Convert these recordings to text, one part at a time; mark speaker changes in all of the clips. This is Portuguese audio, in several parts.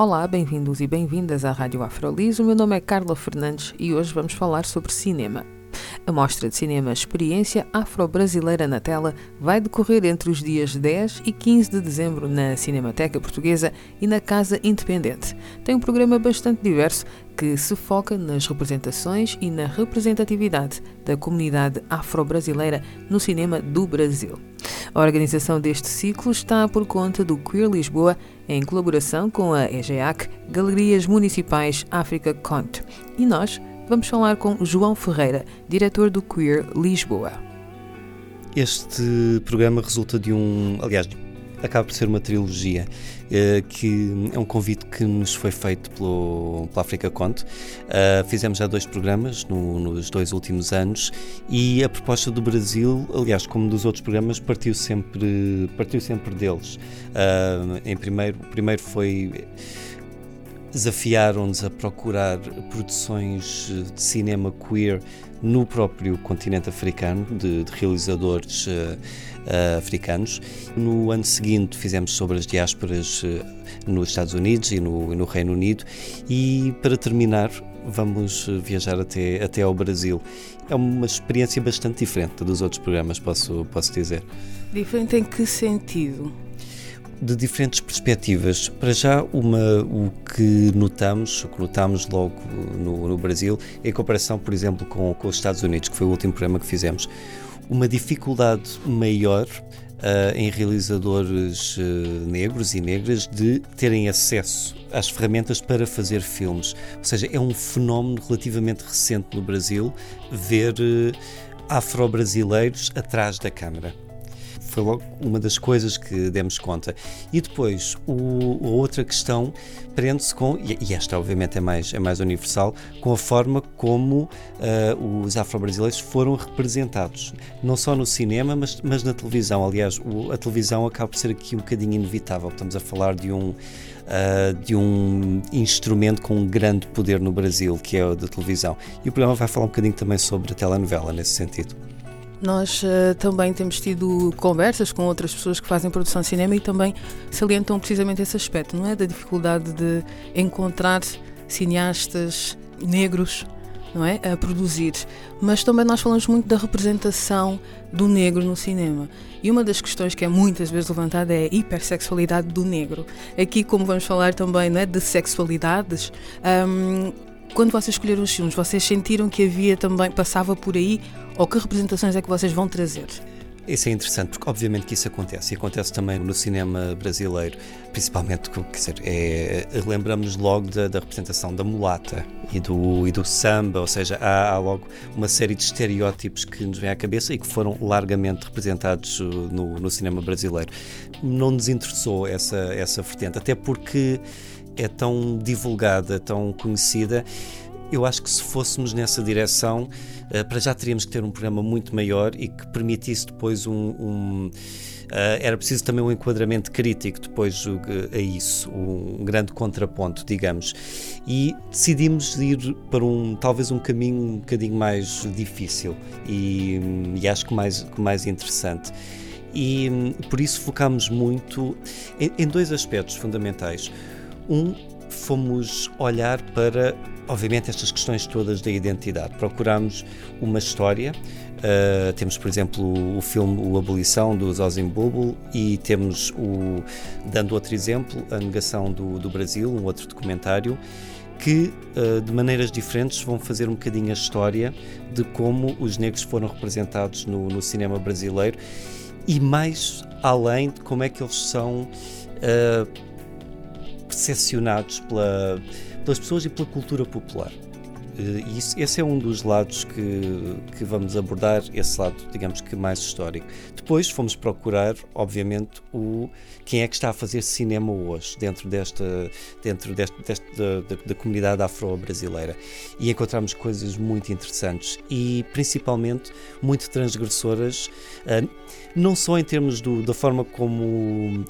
Speaker 1: Olá, bem-vindos e bem-vindas à Rádio Afrolis. O meu nome é Carla Fernandes e hoje vamos falar sobre cinema. A Mostra de Cinema Experiência Afro-Brasileira na Tela vai decorrer entre os dias 10 e 15 de dezembro na Cinemateca Portuguesa e na Casa Independente. Tem um programa bastante diverso que se foca nas representações e na representatividade da comunidade afro-brasileira no cinema do Brasil. A organização deste ciclo está por conta do Queer Lisboa, em colaboração com a EGEAC, Galerias Municipais África Cont. E nós vamos falar com João Ferreira, diretor do Queer Lisboa.
Speaker 2: Este programa resulta de um. Aliás, acaba por ser uma trilogia uh, que é um convite que nos foi feito pelo, pela África Conte. Uh, fizemos já dois programas no, nos dois últimos anos e a proposta do Brasil, aliás, como dos outros programas, partiu sempre, partiu sempre deles. Uh, em primeiro, o primeiro foi desafiaram-nos a procurar produções de cinema queer no próprio continente africano, de, de realizadores uh, uh, africanos. No ano seguinte fizemos sobre as diásporas uh, nos Estados Unidos e no, no, Reino Unido e para terminar vamos viajar até, até ao Brasil. É uma experiência bastante diferente dos outros programas, posso, posso dizer.
Speaker 1: Diferente em que sentido?
Speaker 2: De diferentes perspectivas. Para já, uma, o que notamos, o que notamos logo no, no Brasil, é a comparação, por exemplo, com, com os Estados Unidos, que foi o último programa que fizemos. Uma dificuldade maior Uh, em realizadores uh, negros e negras de terem acesso às ferramentas para fazer filmes. Ou seja, é um fenómeno relativamente recente no Brasil ver uh, afro-brasileiros atrás da câmara foi logo uma das coisas que demos conta. E depois, o, a outra questão prende-se com, e esta obviamente é mais, é mais universal, com a forma como uh, os afro-brasileiros foram representados, não só no cinema, mas, mas na televisão. Aliás, o, a televisão acaba por ser aqui um bocadinho inevitável. Estamos a falar de um, uh, de um instrumento com um grande poder no Brasil, que é o da televisão. E o programa vai falar um bocadinho também sobre a telenovela nesse sentido.
Speaker 1: Nós uh, também temos tido conversas com outras pessoas que fazem produção de cinema e também salientam precisamente esse aspecto, não é? Da dificuldade de encontrar cineastas negros não é? a produzir. Mas também nós falamos muito da representação do negro no cinema. E uma das questões que é muitas vezes levantada é a hipersexualidade do negro. Aqui, como vamos falar também não é, de sexualidades, um, quando vocês escolheram os filmes, vocês sentiram que havia também, passava por aí, ou que representações é que vocês vão trazer?
Speaker 2: Isso é interessante, porque obviamente que isso acontece, e acontece também no cinema brasileiro, principalmente, quer dizer, é, lembramos logo da, da, representação da mulata e do, e do samba, ou seja, há, há, logo uma série de estereótipos que nos vêm à cabeça e que foram largamente representados uh, no, no cinema brasileiro. Não nos interessou essa, essa vertente, até porque é tão divulgada, tão conhecida. Eu acho que se fôssemos nessa direção, uh, para já teríamos que ter um programa muito maior e que permitisse depois um. um uh, era preciso também um enquadramento crítico depois a isso, um, grande contraponto, digamos. E decidimos ir para um talvez um caminho um bocadinho mais difícil e, e acho que mais, que mais interessante e por isso focámos muito em dois aspectos fundamentais. Um, fomos olhar para, obviamente, estas questões todas da identidade. Procuramos uma história. Uh, temos, por exemplo, o filme O Abolição, do Zozim e temos, o, dando outro exemplo, A Negação do, do Brasil, um outro documentário, que, uh, de maneiras diferentes, vão fazer um bocadinho a história de como os negros foram representados no, no cinema brasileiro e mais além de como é que eles são. Uh, percepcionados pela, pelas pessoas e pela cultura popular. Eh, e isso, esse é um dos lados que, que vamos abordar, esse lado, digamos que mais histórico. Depois fomos procurar, obviamente, o quem é que está a fazer cinema hoje dentro desta, dentro deste da, da, da, comunidade afro-brasileira e encontramos coisas muito interessantes e principalmente muito transgressoras, uh, não só em termos do, da forma como uh,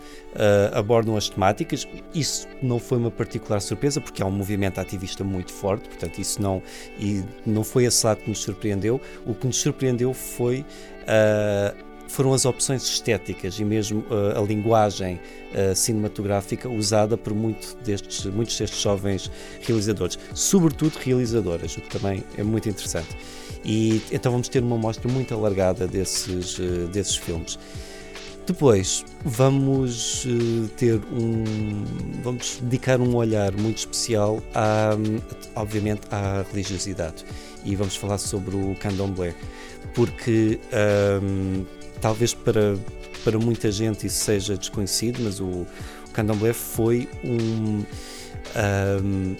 Speaker 2: abordam as temáticas, isso não foi uma particular surpresa porque há um movimento ativista muito forte, portanto isso não e não foi esse lado que nos surpreendeu. O que nos surpreendeu foi uh, foram as opções estéticas e mesmo uh, a linguagem uh, cinematográfica usada por muito destes, muitos destes jovens realizadores, sobretudo realizadoras, o que também é muito interessante. E então vamos ter uma mostra muito alargada desses, uh, desses filmes. Depois vamos ter um. vamos dedicar um olhar muito especial, à, obviamente, à religiosidade. E vamos falar sobre o candomblé, porque um, talvez para, para muita gente isso seja desconhecido, mas o, o candomblé foi um, um,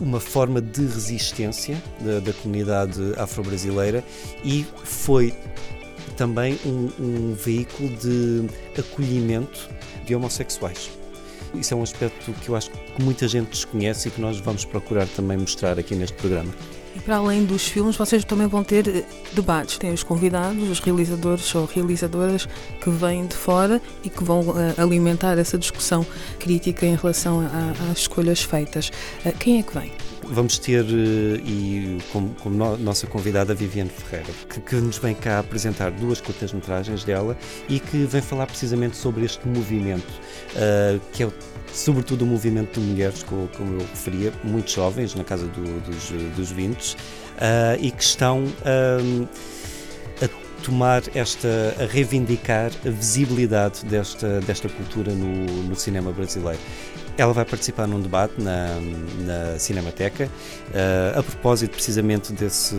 Speaker 2: uma forma de resistência da, da comunidade afro-brasileira e foi também um, um veículo de acolhimento de homossexuais. Isso é um aspecto que eu acho que muita gente desconhece e que nós vamos procurar também mostrar aqui neste programa.
Speaker 1: E para além dos filmes, vocês também vão ter eh, debates. Tem os convidados, os realizadores ou realizadoras que vêm de fora e que vão uh, alimentar essa discussão crítica em relação a, às escolhas feitas. Uh, quem é que vem?
Speaker 2: Vamos ter, e como, como no, nossa convidada Viviane Ferreira, que, que, nos vem cá apresentar duas curtas-metragens dela e que vem falar precisamente sobre este movimento, uh, que é o sobretudo o movimento de mulheres, como, eu referia, muito jovens, na casa do, dos, dos 20, uh, ah, e que estão a tomar esta, a reivindicar a visibilidade desta, desta cultura no, no cinema brasileiro. Ela vai participar num debate na, na Cinemateca, uh, a propósito precisamente desse,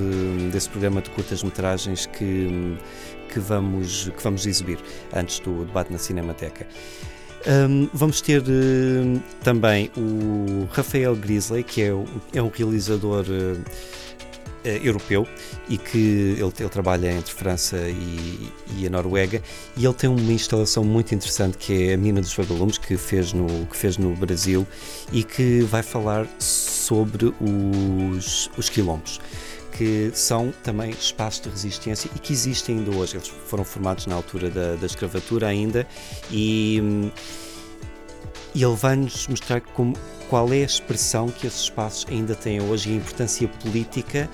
Speaker 2: desse programa de curtas-metragens que, que, vamos, que vamos exibir antes do debate na Cinemateca. Um, vamos ter uh, também o Rafael Grisley, que é, é um realizador uh, europeu e que ele, ele, trabalha entre França e, e, a Noruega e ele tem uma instalação muito interessante que é a Mina dos Vagalumes que fez no, que fez no Brasil e que vai falar sobre os, os quilombos que são também espaços de resistência e que existem ainda hoje. Eles foram formados na altura da, da escravatura ainda e, e ele vai-nos mostrar como, qual é a expressão que esses espaços ainda têm hoje e a importância política,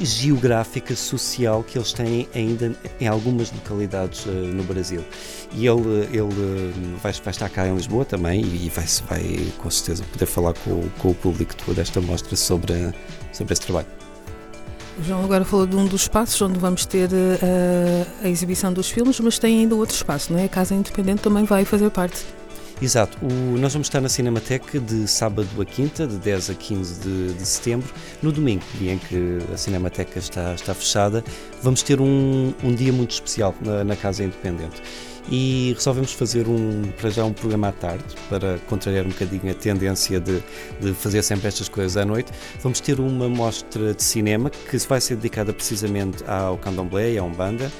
Speaker 2: geográfica, social que eles têm ainda em algumas localidades uh, no Brasil. E ele, ele vai, vai, estar cá em Lisboa também e vai, vai com certeza poder falar com, com o público desta mostra sobre, sobre esse trabalho.
Speaker 1: O João agora falou de um dos espaços onde vamos ter uh, a exibição dos filmes, mas tem ainda outro espaço, não é? A Casa Independente também vai fazer parte.
Speaker 2: Exato, o, nós vamos estar na Cinemateca de sábado a quinta, de 10 a 15 de, de, setembro. No domingo, dia em que a Cinemateca está, está fechada, vamos ter um, um dia muito especial na, na Casa Independente e resolvemos fazer um, para já um programa à tarde para contrariar um bocadinho a tendência de, de fazer sempre estas coisas à noite. Vamos ter uma mostra de cinema que vai ser dedicada precisamente ao candomblé e à Umbanda.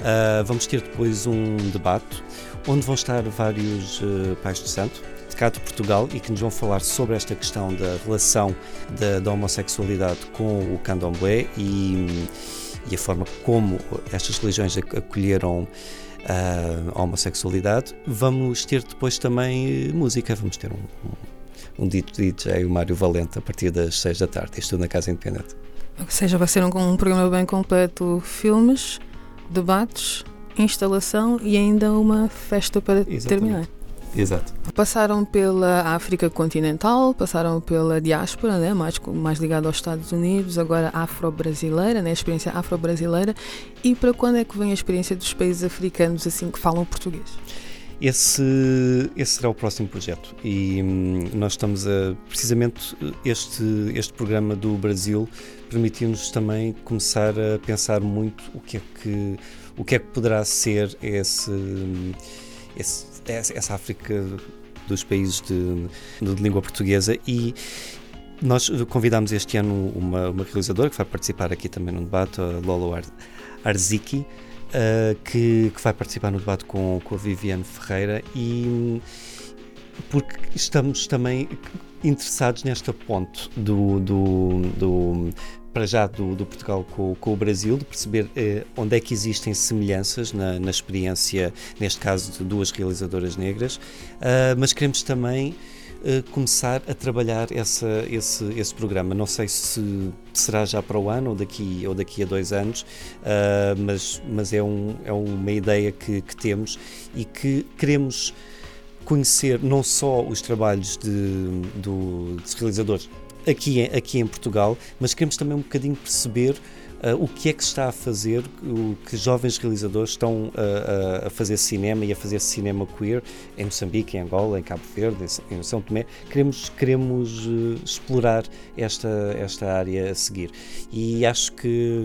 Speaker 2: Uh, vamos ter depois um debate onde vão estar vários uh, pais de santo de cá de Portugal e que nos vão falar sobre esta questão da relação da, da homossexualidade com o candomblé e, e a forma como estas religiões acolheram a homossexualidade. Vamos ter depois também música, vamos ter um, um, um dito DJ, o Mário Valente, a partir das 6 da tarde, isto na Casa Independente.
Speaker 1: Ou seja, vai ser um, um programa bem completo: filmes, debates, instalação e ainda uma festa para Exatamente. terminar.
Speaker 2: Exato.
Speaker 1: Passaram pela África continental, passaram pela diáspora, né, mais, mais ligada aos Estados Unidos, agora afro-brasileira, né, a experiência afro-brasileira. E para quando é que vem a experiência dos países africanos assim que falam português?
Speaker 2: Esse, esse será o próximo projeto e hum, nós estamos a precisamente este este programa do Brasil permitiu-nos também começar a pensar muito o que é que o que é que poderá ser esse esse, essa África dos países de, de língua portuguesa. E nós convidámos este ano uma, uma, realizadora que vai participar aqui também no debate, a Lolo Ar Arziki, uh, que, que, vai participar no debate com, com a Viviane Ferreira. E porque estamos também interessados nesta ponte do, do, do para já do, do Portugal com, com, o Brasil, de perceber eh, onde é que existem semelhanças na, na, experiência, neste caso de duas realizadoras negras, uh, mas queremos também uh, começar a trabalhar essa, esse, esse programa. Não sei se será já para o ano ou daqui, ou daqui a dois anos, uh, mas, mas é, um, é uma ideia que, que temos e que queremos conhecer não só os trabalhos de, do, dos realizadores aqui, aqui em Portugal, mas queremos também um bocadinho perceber Uh, o que é que se está a fazer, o que jovens realizadores estão uh, a fazer cinema e a fazer cinema queer em Moçambique, em Angola, em Cabo Verde, em São Tomé. Queremos, queremos uh, explorar esta, esta área a seguir. E acho que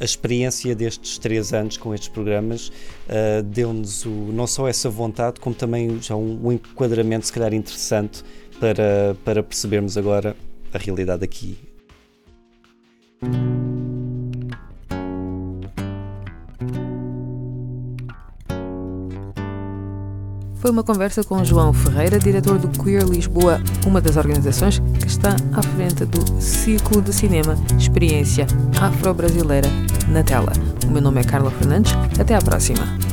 Speaker 2: a experiência destes três anos com estes programas uh, deu-nos não só essa vontade, como também já um, um, enquadramento, se calhar, interessante para, para percebermos agora a realidade aqui.
Speaker 1: Foi uma conversa com João Ferreira, diretor do Queer Lisboa, uma das organizações que está à frente do ciclo de cinema Experiência Afro-Brasileira na tela. O meu nome é Carla Fernandes. Até à próxima.